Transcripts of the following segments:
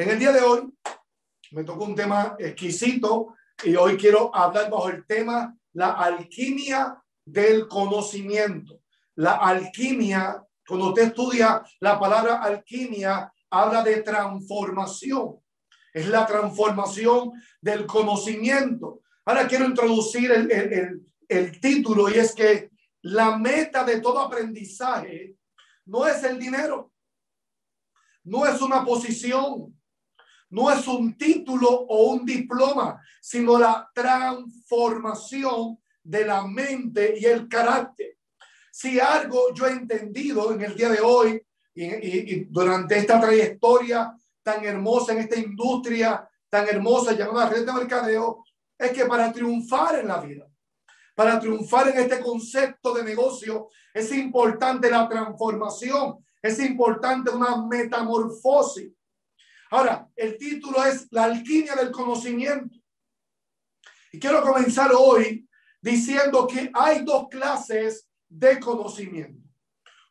En el día de hoy me tocó un tema exquisito y hoy quiero hablar bajo el tema la alquimia del conocimiento. La alquimia, cuando usted estudia la palabra alquimia, habla de transformación. Es la transformación del conocimiento. Ahora quiero introducir el, el, el, título y es que la meta de todo aprendizaje no es el dinero, no es una posición, no es un título o un diploma, sino la transformación de la mente y el carácter. Si algo yo he entendido en el día de hoy y, durante esta trayectoria tan hermosa en esta industria tan hermosa llamada red de mercadeo, es que para triunfar en la vida, para triunfar en este concepto de negocio, es importante la transformación, es importante una metamorfosis. Ahora, el título es La alquimia del conocimiento. Y quiero comenzar hoy diciendo que hay dos clases de conocimiento.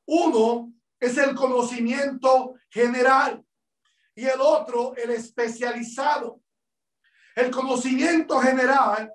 Uno es el conocimiento general y el otro el especializado. El conocimiento general,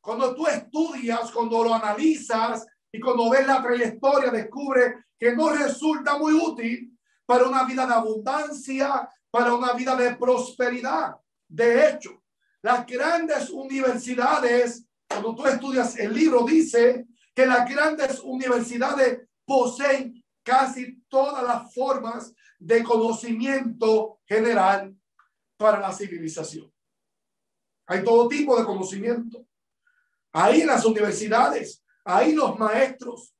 cuando tú estudias, cuando lo analizas y cuando ves la trayectoria, descubre que no resulta muy útil para una vida de abundancia, para una vida de prosperidad. De hecho, las grandes universidades, cuando tú estudias el libro, dice que las grandes universidades poseen casi todas las formas de conocimiento general para la civilización. Hay todo tipo de conocimiento. Ahí las universidades, ahí los maestros.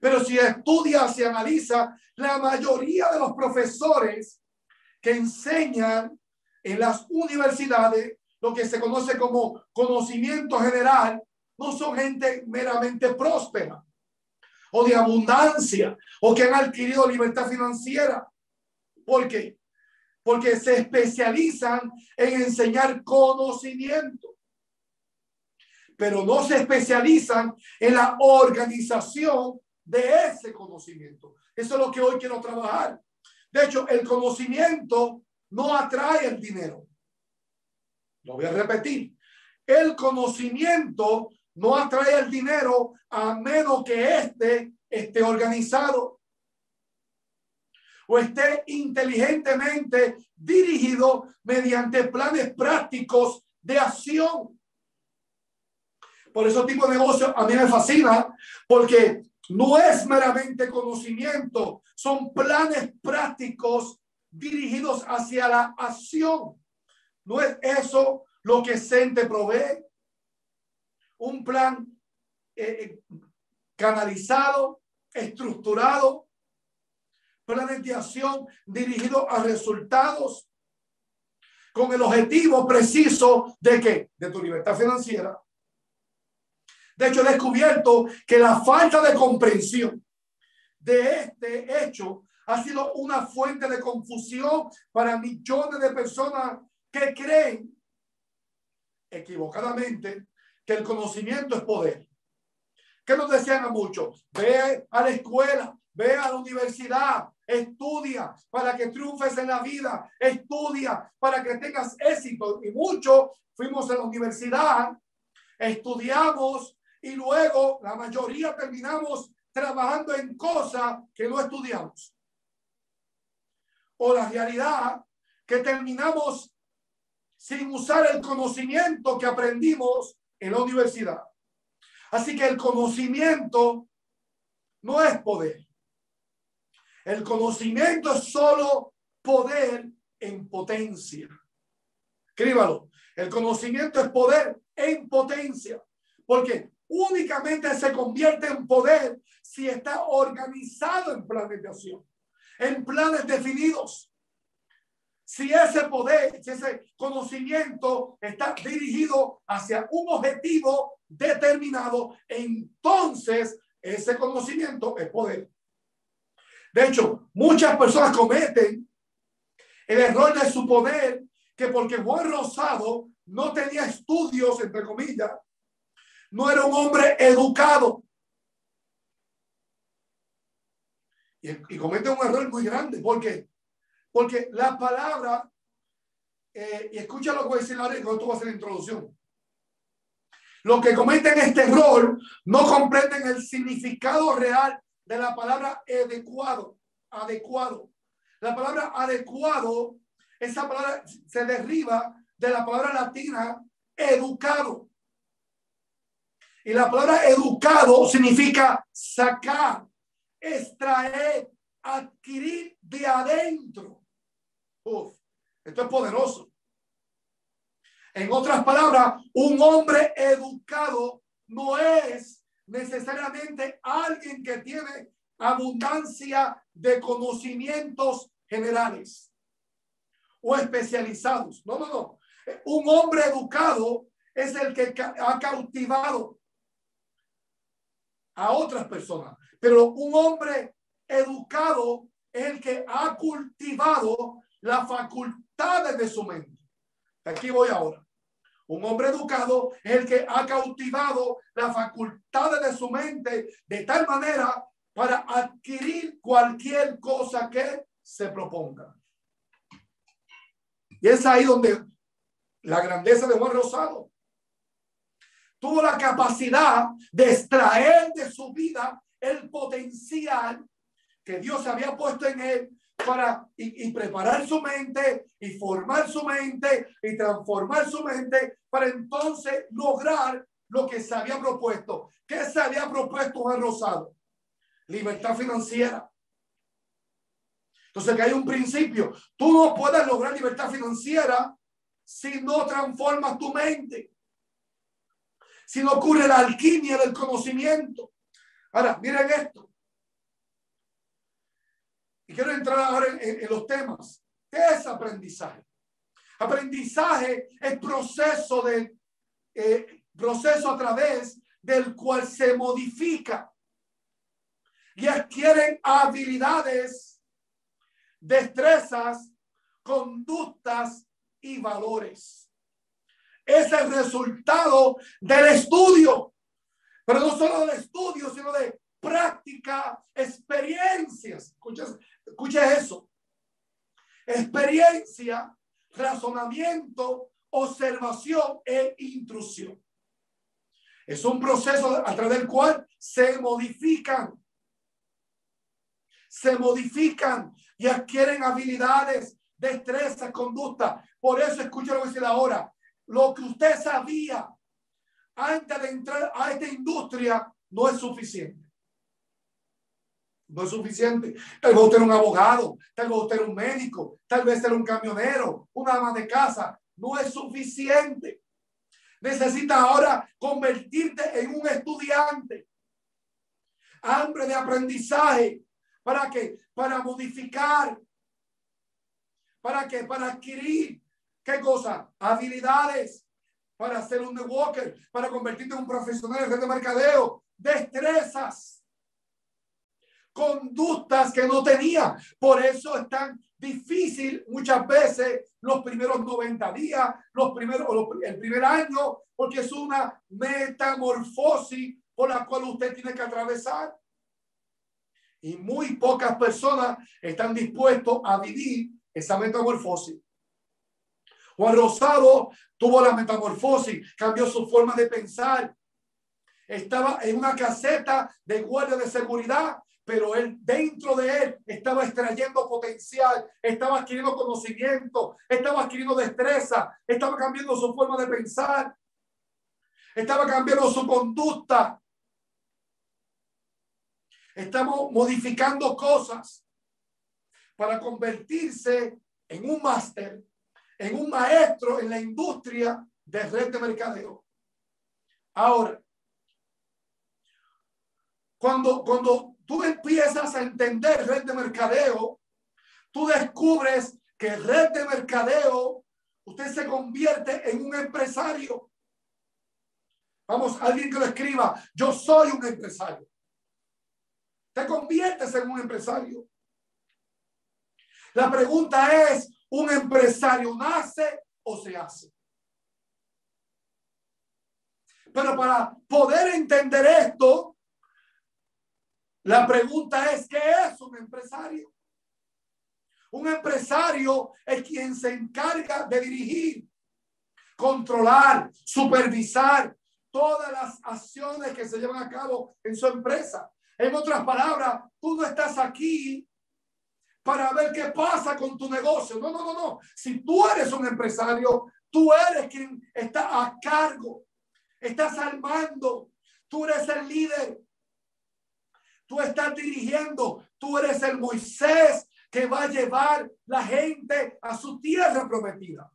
Pero si estudia, se analiza, la mayoría de los profesores que enseñan en las universidades lo que se conoce como conocimiento general no son gente meramente próspera o de abundancia o que han adquirido libertad financiera. ¿Por qué? Porque se especializan en enseñar conocimiento, pero no se especializan en la organización de ese conocimiento. Eso es lo que hoy quiero trabajar. De hecho, el conocimiento no atrae el dinero. Lo voy a repetir. El conocimiento no atrae el dinero a menos que éste esté organizado o esté inteligentemente dirigido mediante planes prácticos de acción. Por eso tipo de negocio a mí me fascina porque no es meramente conocimiento, son planes prácticos dirigidos hacia la acción. No es eso lo que Sente provee un plan eh, eh, canalizado, estructurado, planes de acción dirigido a resultados con el objetivo preciso de que de tu libertad financiera. De hecho, he descubierto que la falta de comprensión de este hecho ha sido una fuente de confusión para millones de personas que creen equivocadamente que el conocimiento es poder. ¿Qué nos decían a muchos? Ve a la escuela, ve a la universidad, estudia para que triunfes en la vida, estudia para que tengas éxito. Y muchos fuimos a la universidad, estudiamos y luego la mayoría terminamos trabajando en cosas que no estudiamos. O la realidad que terminamos sin usar el conocimiento que aprendimos en la universidad. Así que el conocimiento no es poder. El conocimiento es solo poder en potencia. Escríbalo. El conocimiento es poder en potencia. Porque únicamente se convierte en poder si está organizado en planes de acción, en planes definidos. Si ese poder, si ese conocimiento está dirigido hacia un objetivo determinado, entonces ese conocimiento es poder. De hecho, muchas personas cometen el error de suponer que porque Juan Rosado no tenía estudios, entre comillas, no era un hombre educado. Y, comete un error muy grande. porque porque la palabra eh, y escucha lo que voy a decir ahora tú vas a hacer la introducción. Los que cometen este error no comprenden el significado real de la palabra adecuado. Adecuado. La palabra adecuado, esa palabra se derriba de la palabra latina educado. Y la palabra educado significa sacar, extraer, adquirir de adentro. Esto es poderoso. En otras palabras, un hombre educado no es necesariamente alguien que tiene abundancia de conocimientos generales o especializados. No, no, no. Un hombre educado es el que ha cautivado a otras personas, pero un hombre educado es el que ha cultivado las facultades de su mente. Aquí voy ahora. Un hombre educado es el que ha cautivado las facultades de su mente de tal manera para adquirir cualquier cosa que se proponga. Y es ahí donde la grandeza de Juan Rosado tuvo la capacidad de extraer de su vida el potencial que Dios había puesto en él para y, preparar su mente y formar su mente y transformar su mente para entonces lograr lo que se había propuesto. ¿Qué se había propuesto Juan Rosado? Libertad financiera. Entonces que hay un principio. Tú no puedes lograr libertad financiera si no transformas tu mente. Si no ocurre la alquimia del conocimiento. Ahora, miren esto. Y quiero entrar ahora en, los temas. ¿Qué es aprendizaje? Aprendizaje es proceso de eh, proceso a través del cual se modifica y adquieren habilidades, destrezas, conductas y valores. Es el resultado del estudio, pero no solo del estudio, sino de práctica, experiencias. Escucha, escucha eso. Experiencia, razonamiento, observación e intrusión. Es un proceso a través del cual se modifican, se modifican y adquieren habilidades, destreza, conducta. Por eso escucha lo que dice ahora. Lo que usted sabía antes de entrar a esta industria no es suficiente no es suficiente. Tal vez usted un abogado, tal vez usted un médico, tal vez era un camionero, una ama de casa. No es suficiente. Necesita ahora convertirte en un estudiante. Hambre de aprendizaje. ¿Para qué? Para modificar. ¿Para qué? Para adquirir. ¿Qué cosa? Habilidades. Para ser un networker. Para convertirte en un profesional de mercadeo. Destrezas conductas que no tenía. Por eso es tan difícil muchas veces los primeros 90 días, los primeros, el primer año, porque es una metamorfosis por la cual usted tiene que atravesar. Y muy pocas personas están dispuestos a vivir esa metamorfosis. Juan Rosado tuvo la metamorfosis, cambió su forma de pensar. Estaba en una caseta de guardia de seguridad pero él dentro de él estaba extrayendo potencial, estaba adquiriendo conocimiento, estaba adquiriendo destreza, estaba cambiando su forma de pensar, estaba cambiando su conducta. Estamos modificando cosas para convertirse en un máster, en un maestro en la industria de red de mercadeo. Ahora, cuando, cuando tú empiezas a entender red de mercadeo, tú descubres que red de mercadeo, usted se convierte en un empresario. Vamos, alguien que lo escriba, yo soy un empresario. Te conviertes en un empresario. La pregunta es, ¿un empresario nace o se hace? Pero para poder entender esto, la pregunta es, ¿qué es un empresario? Un empresario es quien se encarga de dirigir, controlar, supervisar todas las acciones que se llevan a cabo en su empresa. En otras palabras, tú no estás aquí para ver qué pasa con tu negocio. No, no, no, no. Si tú eres un empresario, tú eres quien está a cargo, estás al mando, tú eres el líder, tú estás dirigiendo, tú eres el Moisés que va a llevar la gente a su tierra prometida.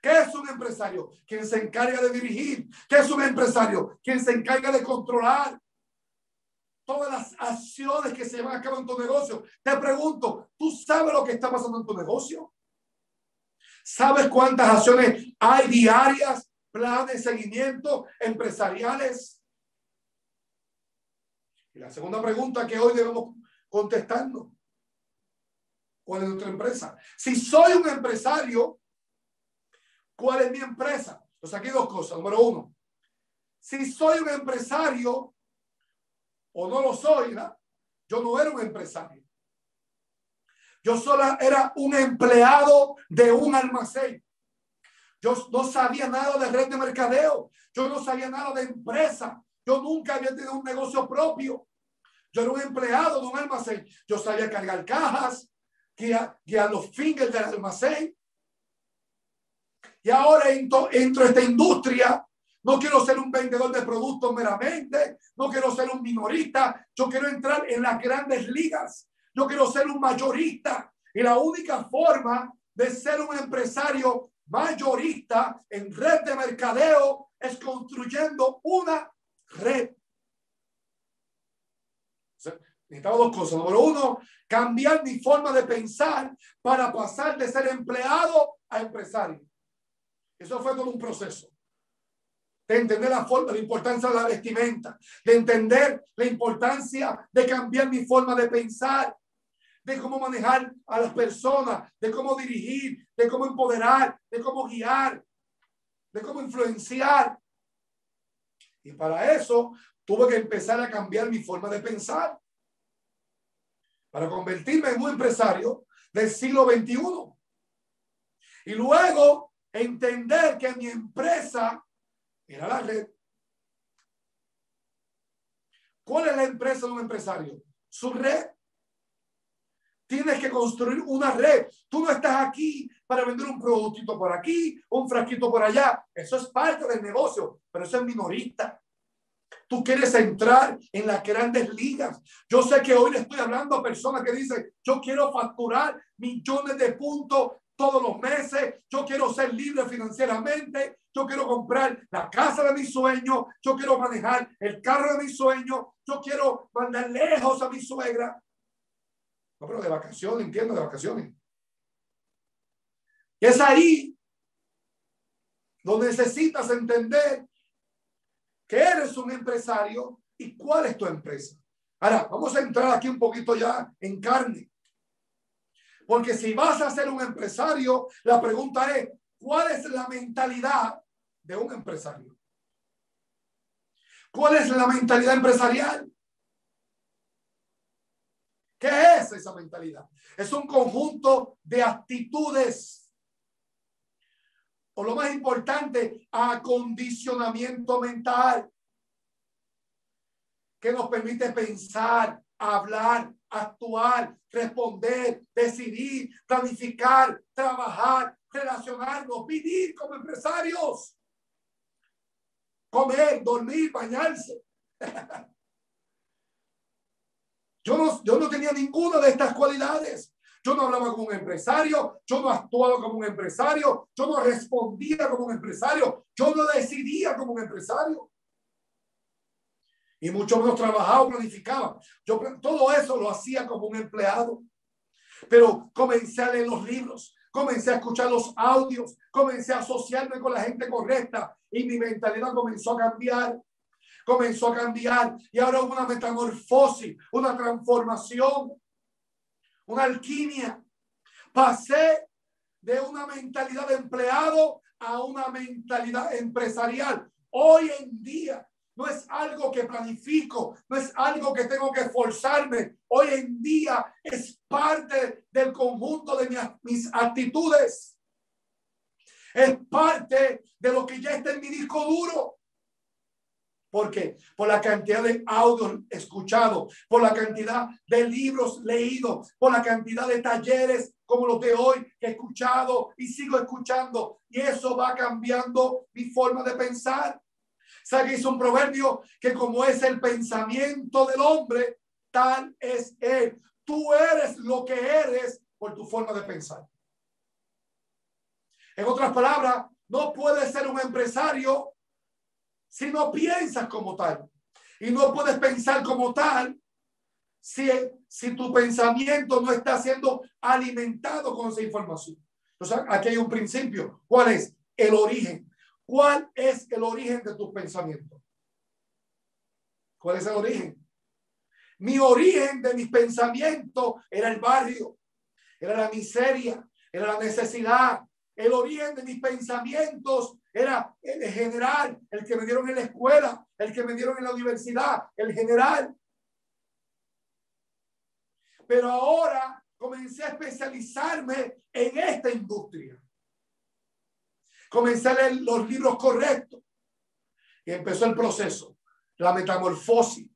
¿Qué es un empresario? Quien se encarga de dirigir. ¿Qué es un empresario? Quien se encarga de controlar todas las acciones que se llevan a cabo en tu negocio. Te pregunto, ¿tú sabes lo que está pasando en tu negocio? ¿Sabes cuántas acciones hay diarias, planes, seguimiento empresariales? Y la segunda pregunta que hoy debemos contestando. ¿Cuál es nuestra empresa? Si soy un empresario, ¿cuál es mi empresa? Pues aquí dos cosas. Número uno, si soy un empresario, o no lo soy, yo no era un empresario. Yo solo era un empleado de un almacén. Yo no sabía nada de red de mercadeo. Yo no sabía nada de empresa. Yo nunca había tenido un negocio propio. Yo era un empleado de un almacén. Yo sabía cargar cajas, guiar, a los fingers del almacén. Y ahora entro, entro esta industria no quiero ser un vendedor de productos meramente. No quiero ser un minorista. Yo quiero entrar en las grandes ligas. Yo quiero ser un mayorista. Y la única forma de ser un empresario mayorista en red de mercadeo es construyendo una red. Necesitamos dos cosas. Número uno, cambiar mi forma de pensar para pasar de ser empleado a empresario. Eso fue todo un proceso de entender la forma, la importancia de la vestimenta, de entender la importancia de cambiar mi forma de pensar, de cómo manejar a las personas, de cómo dirigir, de cómo empoderar, de cómo guiar, de cómo influenciar. Y para eso tuve que empezar a cambiar mi forma de pensar, para convertirme en un empresario del siglo XXI. Y luego entender que mi empresa era la red. ¿Cuál es la empresa de un empresario? Su red. Tienes que construir una red. Tú no estás aquí para vender un productito por aquí, un frasquito por allá. Eso es parte del negocio, pero eso es minorista. Tú quieres entrar en las grandes ligas. Yo sé que hoy le estoy hablando a personas que dicen, yo quiero facturar millones de puntos todos los meses. Yo quiero ser libre financieramente. Yo quiero comprar la casa de mi sueño. Yo quiero manejar el carro de mi sueño. Yo quiero mandar lejos a mi suegra. No, pero de vacaciones, entiendo, de vacaciones. Y es ahí donde necesitas entender que eres un empresario y cuál es tu empresa. Ahora, vamos a entrar aquí un poquito ya en carne. Porque si vas a ser un empresario, la pregunta es, ¿cuál es la mentalidad de un empresario? ¿Cuál es la mentalidad empresarial? ¿Qué es esa mentalidad? Es un conjunto de actitudes. O lo más importante, acondicionamiento mental que nos permite pensar, hablar, actuar, responder, decidir, planificar, trabajar, relacionarnos, vivir como empresarios. Comer, dormir, bañarse. Yo no, yo no tenía ninguna de estas cualidades. Yo no hablaba como un empresario, yo no actuaba como un empresario, yo no respondía como un empresario, yo no decidía como un empresario y mucho menos trabajaba o planificaba. Yo todo eso lo hacía como un empleado. Pero comencé a leer los libros, comencé a escuchar los audios, comencé a asociarme con la gente correcta y mi mentalidad comenzó a cambiar. Comenzó a cambiar y ahora hubo una metamorfosis, una transformación, una alquimia. Pasé de una mentalidad de empleado a una mentalidad empresarial. Hoy en día no es algo que planifico, no es algo que tengo que esforzarme. Hoy en día es parte del conjunto de mis, actitudes. Es parte de lo que ya está en mi disco duro. ¿Por qué? Por la cantidad de audios escuchados, por la cantidad de libros leídos, por la cantidad de talleres como los de hoy que he escuchado y sigo escuchando. Y eso va cambiando mi forma de pensar. ¿Sabe hizo un proverbio que como es el pensamiento del hombre, tal es él. Tú eres lo que eres por tu forma de pensar. En otras palabras, no puedes ser un empresario si no piensas como tal. Y no puedes pensar como tal si, si tu pensamiento no está siendo alimentado con esa información. Entonces, aquí hay un principio. ¿Cuál es? El origen. ¿Cuál es el origen de tus pensamientos? ¿Cuál es el origen? Mi origen de mis pensamientos era el barrio, era la miseria, era la necesidad. El origen de mis pensamientos era el general, el que me dieron en la escuela, el que me dieron en la universidad, el general. Pero ahora comencé a especializarme en esta industria. Comencé a leer los libros correctos y empezó el proceso, la metamorfosis.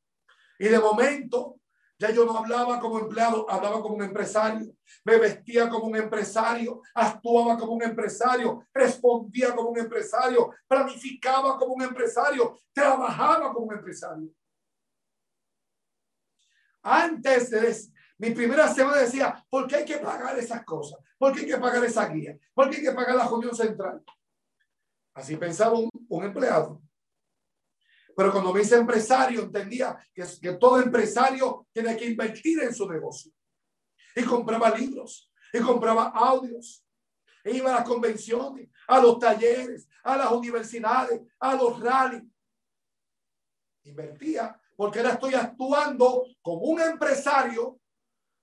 Y de momento ya yo no hablaba como empleado, hablaba como un empresario, me vestía como un empresario, actuaba como un empresario, respondía como un empresario, planificaba como un empresario, trabajaba como un empresario. Antes de mi primera semana decía, ¿por qué hay que pagar esas cosas? ¿Por qué hay que pagar esa guía? ¿Por qué hay que pagar la reunión central? Así pensaba un, empleado. Pero cuando me hice empresario, entendía que, todo empresario tiene que invertir en su negocio. Y compraba libros, y compraba audios, e iba a las convenciones, a los talleres, a las universidades, a los rallies. Invertía porque ahora estoy actuando como un empresario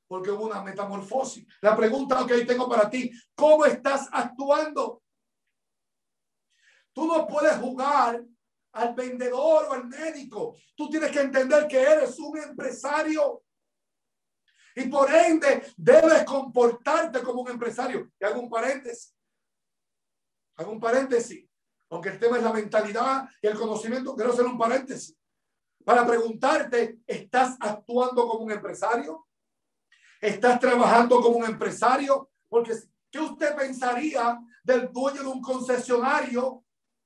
porque hubo una metamorfosis. La pregunta que hoy tengo para ti, ¿cómo estás actuando? Tú no puedes jugar al vendedor o al médico. Tú tienes que entender que eres un empresario. Y por ende debes comportarte como un empresario. Y hago un paréntesis. Hago un paréntesis. Aunque el tema es la mentalidad y el conocimiento, quiero hacer un paréntesis. Para preguntarte, ¿estás actuando como un empresario? ¿Estás trabajando como un empresario? Porque ¿qué usted pensaría del dueño de un concesionario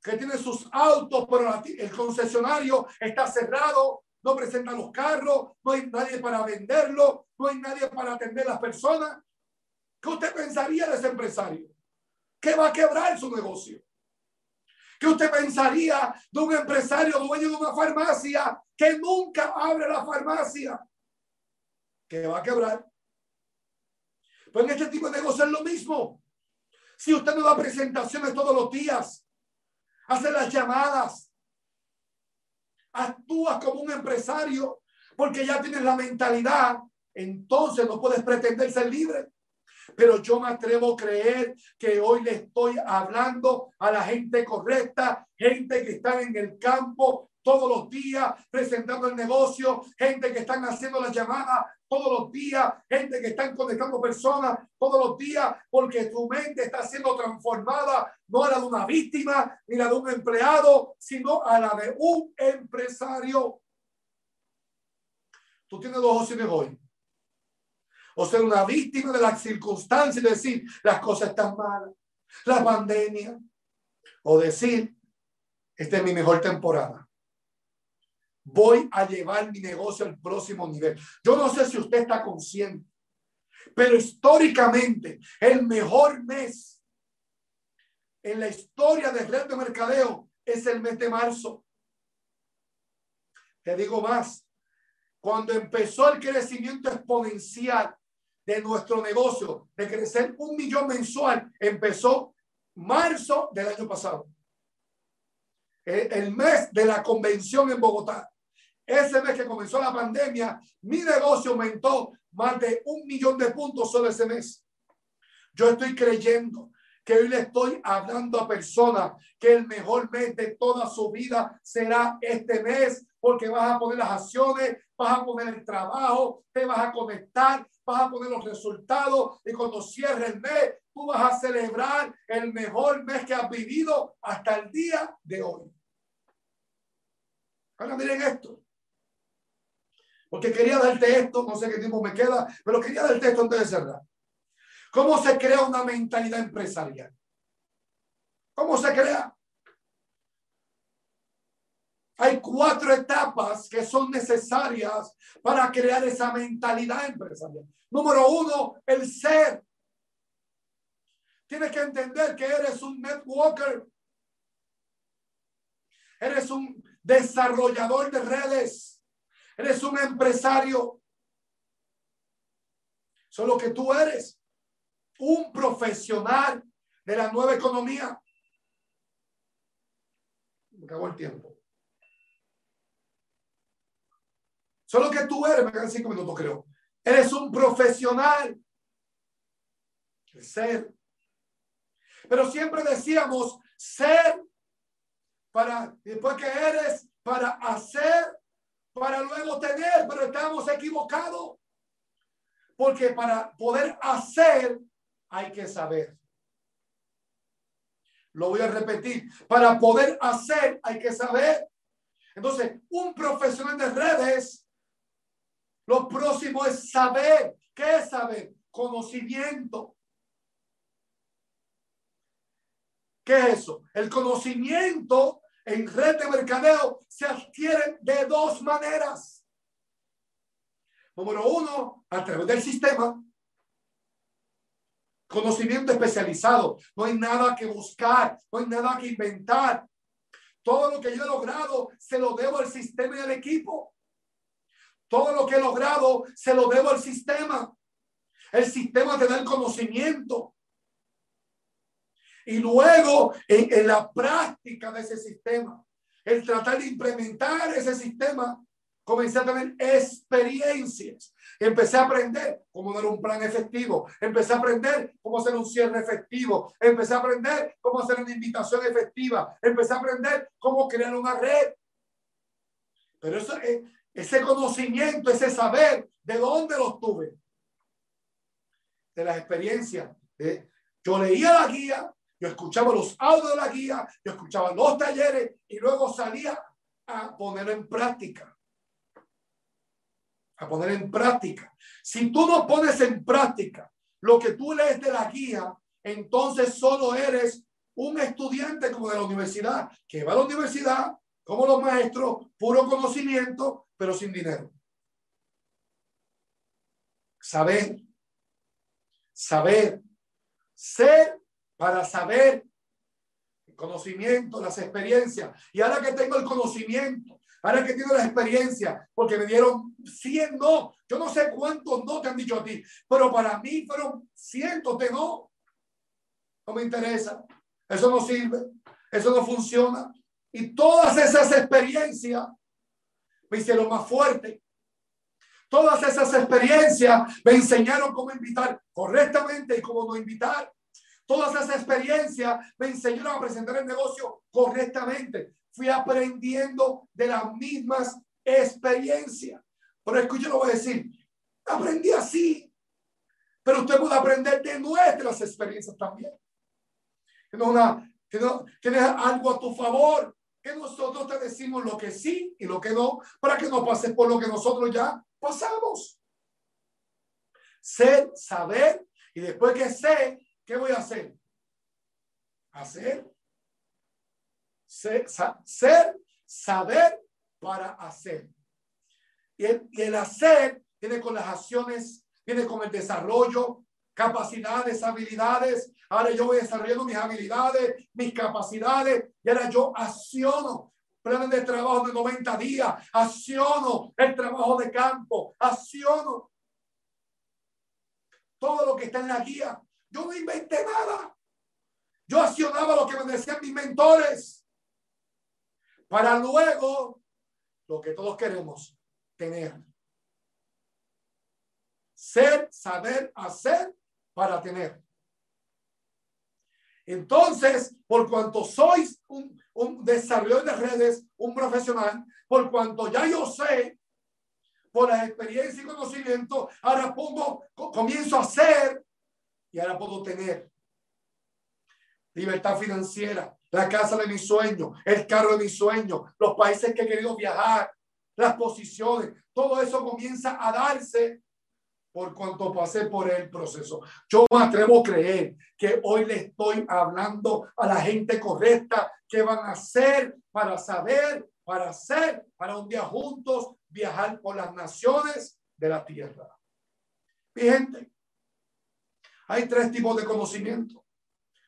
que tiene sus autos, pero el concesionario está cerrado, no presenta los carros, no hay nadie para venderlo, no hay nadie para atender a las personas. ¿Qué usted pensaría de ese empresario? Que va a quebrar su negocio. ¿Qué usted pensaría de un empresario dueño de una farmacia que nunca abre la farmacia? Que va a quebrar. Pues en este tipo de negocios es lo mismo. Si usted no da presentaciones todos los días, hace las llamadas, actúas como un empresario porque ya tienes la mentalidad, entonces no puedes pretender ser libre. Pero yo me atrevo a creer que hoy le estoy hablando a la gente correcta, gente que está en el campo todos los días presentando el negocio, gente que están haciendo las llamadas todos los días, gente que están conectando personas todos los días, porque tu mente está siendo transformada, no a la de una víctima ni la de un empleado, sino a la de un empresario. Tú tienes dos opciones hoy. O ser una víctima de las circunstancias y decir, las cosas están malas, la pandemia. O decir, esta es mi mejor temporada voy a llevar mi negocio al próximo nivel. Yo no sé si usted está consciente, pero históricamente el mejor mes en la historia del red de mercadeo es el mes de marzo. Te digo más, cuando empezó el crecimiento exponencial de nuestro negocio, de crecer un millón mensual, empezó marzo del año pasado. El mes de la convención en Bogotá. Ese mes que comenzó la pandemia, mi negocio aumentó más de un millón de puntos solo ese mes. Yo estoy creyendo que hoy le estoy hablando a personas que el mejor mes de toda su vida será este mes, porque vas a poner las acciones, vas a poner el trabajo, te vas a conectar, vas a poner los resultados y cuando cierre el mes, tú vas a celebrar el mejor mes que has vivido hasta el día de hoy. Ahora miren esto. Porque quería darte esto, no sé qué tiempo me queda, pero quería darte esto antes de cerrar. ¿Cómo se crea una mentalidad empresarial? ¿Cómo se crea? Hay cuatro etapas que son necesarias para crear esa mentalidad empresarial. Número uno, el ser. Tienes que entender que eres un networker. Eres un desarrollador de redes. Eres un empresario. Solo que tú eres un profesional de la nueva economía. Me acabó el tiempo. Solo que tú eres, me quedan cinco minutos creo. Eres un profesional. Ser. Pero siempre decíamos ser para, después que eres, para hacer, para luego tener, pero estamos equivocados. Porque para poder hacer hay que saber. Lo voy a repetir. Para poder hacer hay que saber. Entonces, un profesional de redes lo próximo es saber. ¿Qué es saber? Conocimiento. ¿Qué es eso? El conocimiento en red de mercadeo se adquiere de dos maneras. Número uno, a través del sistema. Conocimiento especializado. No hay nada que buscar, no hay nada que inventar. Todo lo que yo he logrado se lo debo al sistema y al equipo. Todo lo que he logrado se lo debo al sistema. El sistema te da el conocimiento. Y luego, en, la práctica de ese sistema, el tratar de implementar ese sistema, comencé a tener experiencias. Empecé a aprender cómo dar un plan efectivo. Empecé a aprender cómo hacer un cierre efectivo. Empecé a aprender cómo hacer una invitación efectiva. Empecé a aprender cómo crear una red. Pero eso es, ese conocimiento, ese saber, ¿de dónde lo tuve? De las experiencias. yo leía la guía, yo escuchaba los audios de la guía, yo escuchaba los talleres y luego salía a ponerlo en práctica. A poner en práctica. Si tú no pones en práctica lo que tú lees de la guía, entonces solo eres un estudiante como de la universidad, que va a la universidad como los maestros, puro conocimiento, pero sin dinero. Saber, saber, ser para saber el conocimiento, las experiencias. Y ahora que tengo el conocimiento, ahora que tengo la experiencia, porque me dieron 100 no, yo no sé cuántos no te han dicho a ti, pero para mí fueron cientos de no. No me interesa, eso no sirve, eso no funciona. Y todas esas experiencias me hicieron más fuerte. Todas esas experiencias me enseñaron cómo invitar correctamente y cómo no invitar. Todas esas experiencias me enseñaron a presentar el negocio correctamente. Fui aprendiendo de las mismas experiencias. Pero escucha, lo voy a decir. Aprendí así. Pero usted puede aprender de nuestras experiencias también. Tienes, una, tienes algo a tu favor nosotros te decimos lo que sí y lo que no, para que no pases por lo que nosotros ya pasamos. Ser, saber, y después que sé, ¿qué voy a hacer? Hacer. Ser, ser saber para hacer. Y el, hacer tiene con las acciones, tiene con el desarrollo, capacidades, habilidades. Ahora yo voy desarrollando mis habilidades, mis capacidades y ahora yo acciono planes de trabajo de 90 días, acciono el trabajo de campo, acciono todo lo que está en la guía. Yo no inventé nada. Yo accionaba lo que me decían mis mentores para luego lo que todos queremos tener. Ser, saber, hacer para tener. Entonces, por cuanto sois un, un desarrollador de redes, un profesional, por cuanto ya yo sé, por la experiencia y conocimiento, ahora pongo, comienzo a hacer y ahora puedo tener libertad financiera, la casa de mi sueño, el carro de mi sueño, los países que he querido viajar, las posiciones, todo eso comienza a darse por cuanto pasé por el proceso. Yo me atrevo a creer que hoy le estoy hablando a la gente correcta que van a hacer para saber, para hacer, para un día juntos viajar por las naciones de la tierra. Mi gente, hay tres tipos de conocimiento.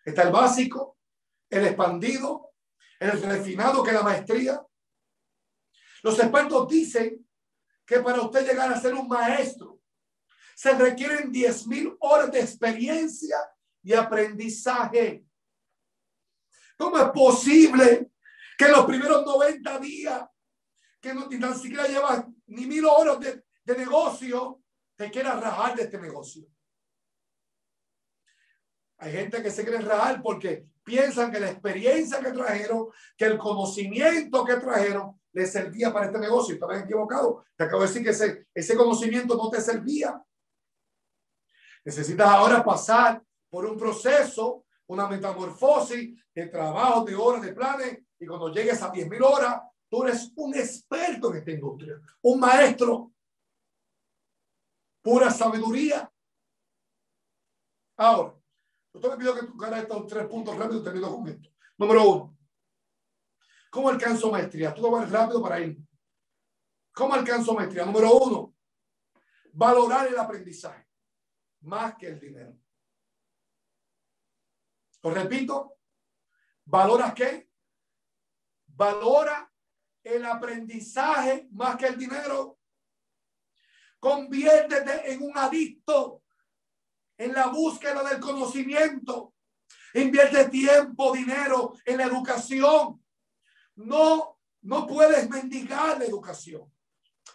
Está el básico, el expandido, el refinado, que es la maestría. Los expertos dicen que para usted llegar a ser un maestro, se requieren 10 mil horas de experiencia y aprendizaje. ¿Cómo es posible que los primeros 90 días, que no, ni tan siquiera llevas ni mil horas de, de negocio, te quieras rajar de este negocio? Hay gente que se quiere rajar porque piensan que la experiencia que trajeron, que el conocimiento que trajeron, le servía para este negocio. Estabas equivocado. Te acabo de decir que ese, ese conocimiento no te servía. Necesitas ahora pasar por un proceso, una metamorfosis de trabajo, de horas, de planes. Y cuando llegues a 10.000 horas, tú eres un experto en esta industria, un maestro, pura sabiduría. Ahora, yo te pido que tú cara estos tres puntos rápido y termino con esto. Número uno, ¿cómo alcanzo maestría? Tú vas rápido para ir. ¿Cómo alcanzo maestría? Número uno, valorar el aprendizaje más que el dinero. Lo repito, ¿valora qué? Valora el aprendizaje más que el dinero. Conviértete en un adicto en la búsqueda del conocimiento. Invierte tiempo, dinero en la educación. No, no puedes mendigar la educación.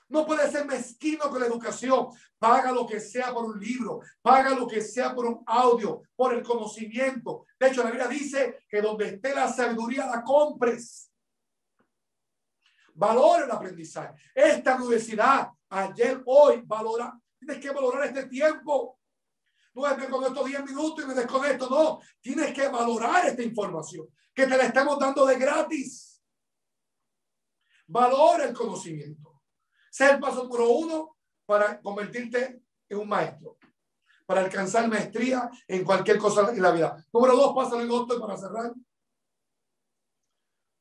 No puedes ser mezquino con la educación. Paga lo que sea por un libro, paga lo que sea por un audio, por el conocimiento. De hecho, la Biblia dice que donde esté la sabiduría la compres. Valora el aprendizaje. Esta universidad, ayer, hoy, valora. Tienes que valorar este tiempo. Que con estos 10 minutos y me desconecto. No, tienes que valorar esta información que te la estamos dando de gratis. Valora el conocimiento. Sea el paso número uno para convertirte en un maestro, para alcanzar maestría en cualquier cosa en la vida. Número dos, pasa el otro para cerrar.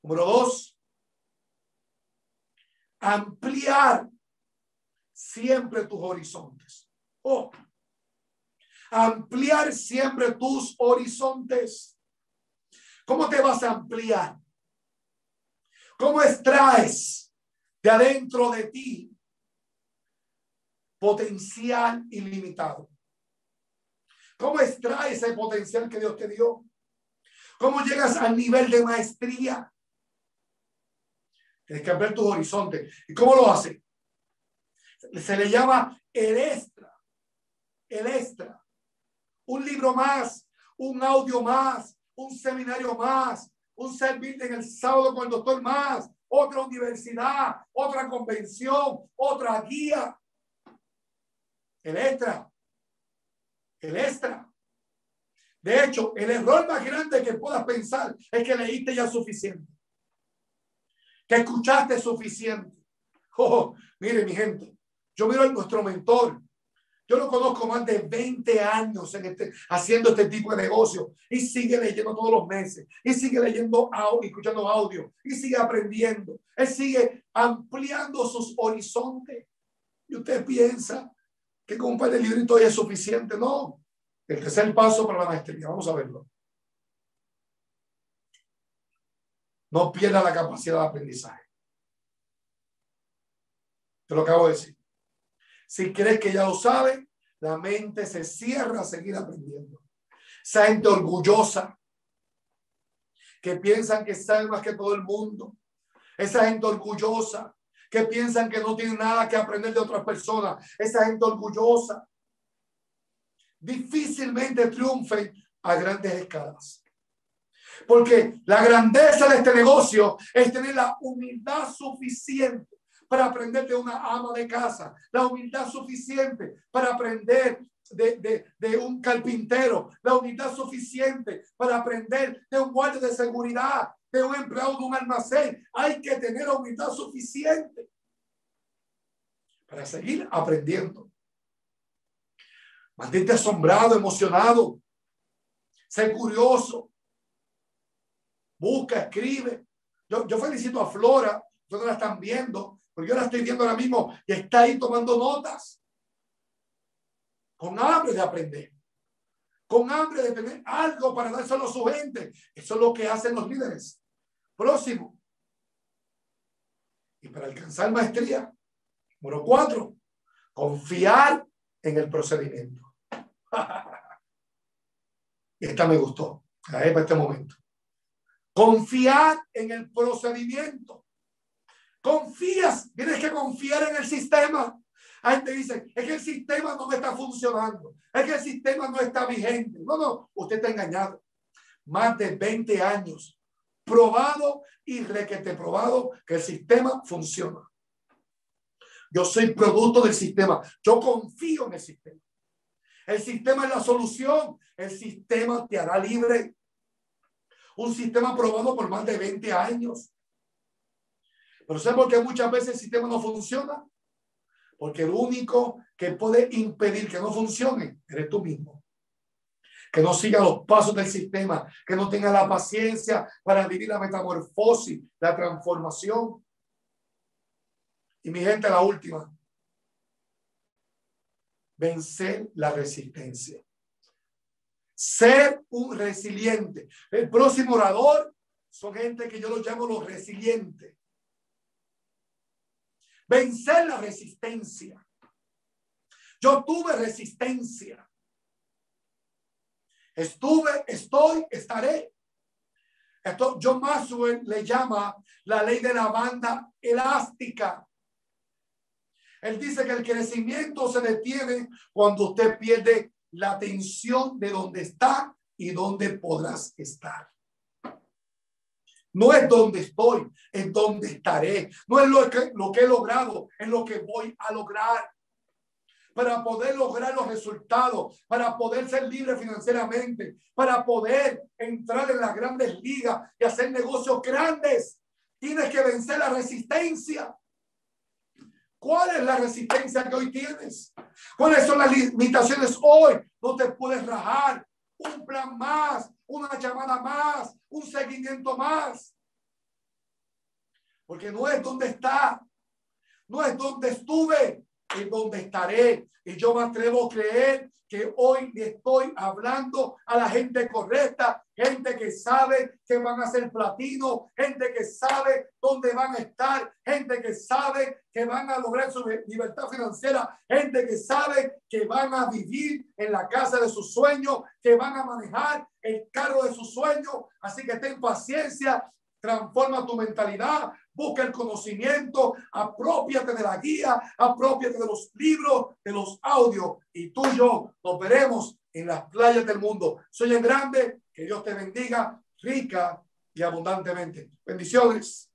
Número dos, ampliar siempre tus horizontes. Oh, ampliar siempre tus horizontes. ¿Cómo te vas a ampliar? ¿Cómo extraes de adentro de ti potencial ilimitado? ¿Cómo extraes ese potencial que Dios te dio? ¿Cómo llegas al nivel de maestría? Tienes que ampliar tus horizontes. ¿Y cómo lo hace? Se le llama el extra. El extra un libro más, un audio más, un seminario más, un servicio en el sábado con el doctor más, otra universidad, otra convención, otra guía. El extra. El extra. De hecho, el error más grande que puedas pensar es que leíste ya suficiente. Que escuchaste suficiente. Oh, mire, mi gente, yo miro a nuestro mentor, yo lo conozco más de 20 años este, haciendo este tipo de negocio y sigue leyendo todos los meses y sigue leyendo audio, escuchando audio y sigue aprendiendo. Él sigue ampliando sus horizontes. Y usted piensa que con un par de libritos es suficiente. No. El tercer paso para la maestría. Vamos a verlo. No pierda la capacidad de aprendizaje. Te lo acabo de decir. Si crees que ya lo sabe, la mente se cierra a seguir aprendiendo. Esa gente orgullosa que piensan que saben más que todo el mundo. Esa gente orgullosa que piensan que no tienen nada que aprender de otras personas. Esa gente orgullosa difícilmente triunfen a grandes escalas. Porque la grandeza de este negocio es tener la humildad suficiente para aprender de una ama de casa, la humildad suficiente para aprender de, de, un carpintero, la humildad suficiente para aprender de un guardia de seguridad, de un empleado de un almacén. Hay que tener humildad suficiente para seguir aprendiendo. Mantente asombrado, emocionado. Sé curioso. Busca, escribe. Yo, yo felicito a Flora, ustedes la están viendo, porque yo la estoy viendo ahora mismo y está ahí tomando notas. Con hambre de aprender. Con hambre de tener algo para dárselo a su gente. Eso es lo que hacen los líderes. Próximo. Y para alcanzar maestría, número cuatro, confiar en el procedimiento. y esta me gustó. Para este momento. Confiar en el procedimiento. Confías, tienes que confiar en el sistema. Hay gente dice, es que el sistema no está funcionando, es que el sistema no está vigente. No, no, usted está engañado. Más de 20 años probado y requete probado que el sistema funciona. Yo soy producto del sistema. Yo confío en el sistema. El sistema es la solución. El sistema te hará libre. Un sistema probado por más de 20 años. Pero ¿sabes por qué muchas veces el sistema no funciona? Porque el único que puede impedir que no funcione eres tú mismo. Que no siga los pasos del sistema, que no tenga la paciencia para vivir la metamorfosis, la transformación. Y mi gente, la última. Vencer la resistencia. Ser un resiliente. El próximo orador son gente que yo los llamo los resilientes. Vencer la resistencia. Yo tuve resistencia. Estuve, estoy, estaré. Esto John Maxwell le llama la ley de la banda elástica. Él dice que el crecimiento se detiene cuando usted pierde la atención de dónde está y dónde podrás estar. No es donde estoy, es donde estaré. No es lo que, lo que he logrado, es lo que voy a lograr. Para poder lograr los resultados, para poder ser libre financieramente, para poder entrar en las grandes ligas y hacer negocios grandes, tienes que vencer la resistencia. ¿Cuál es la resistencia que hoy tienes? ¿Cuáles son las limitaciones hoy? No te puedes rajar. Un plan más, una llamada más, un seguimiento más. Porque no es donde está, no es donde estuve, es donde estaré. Y yo me atrevo a creer que hoy le estoy hablando a la gente correcta, gente que sabe que van a ser platino, gente que sabe dónde van a estar, gente que sabe que van a lograr su libertad financiera, gente que sabe que van a vivir en la casa de sus sueños, que van a manejar el carro de sus sueños. Así que ten paciencia, transforma tu mentalidad, busca el conocimiento, apropiate de la guía, apropiate de los libros, de los audios y tú y yo nos veremos en las playas del mundo. Soy el grande, que Dios te bendiga rica y abundantemente. Bendiciones.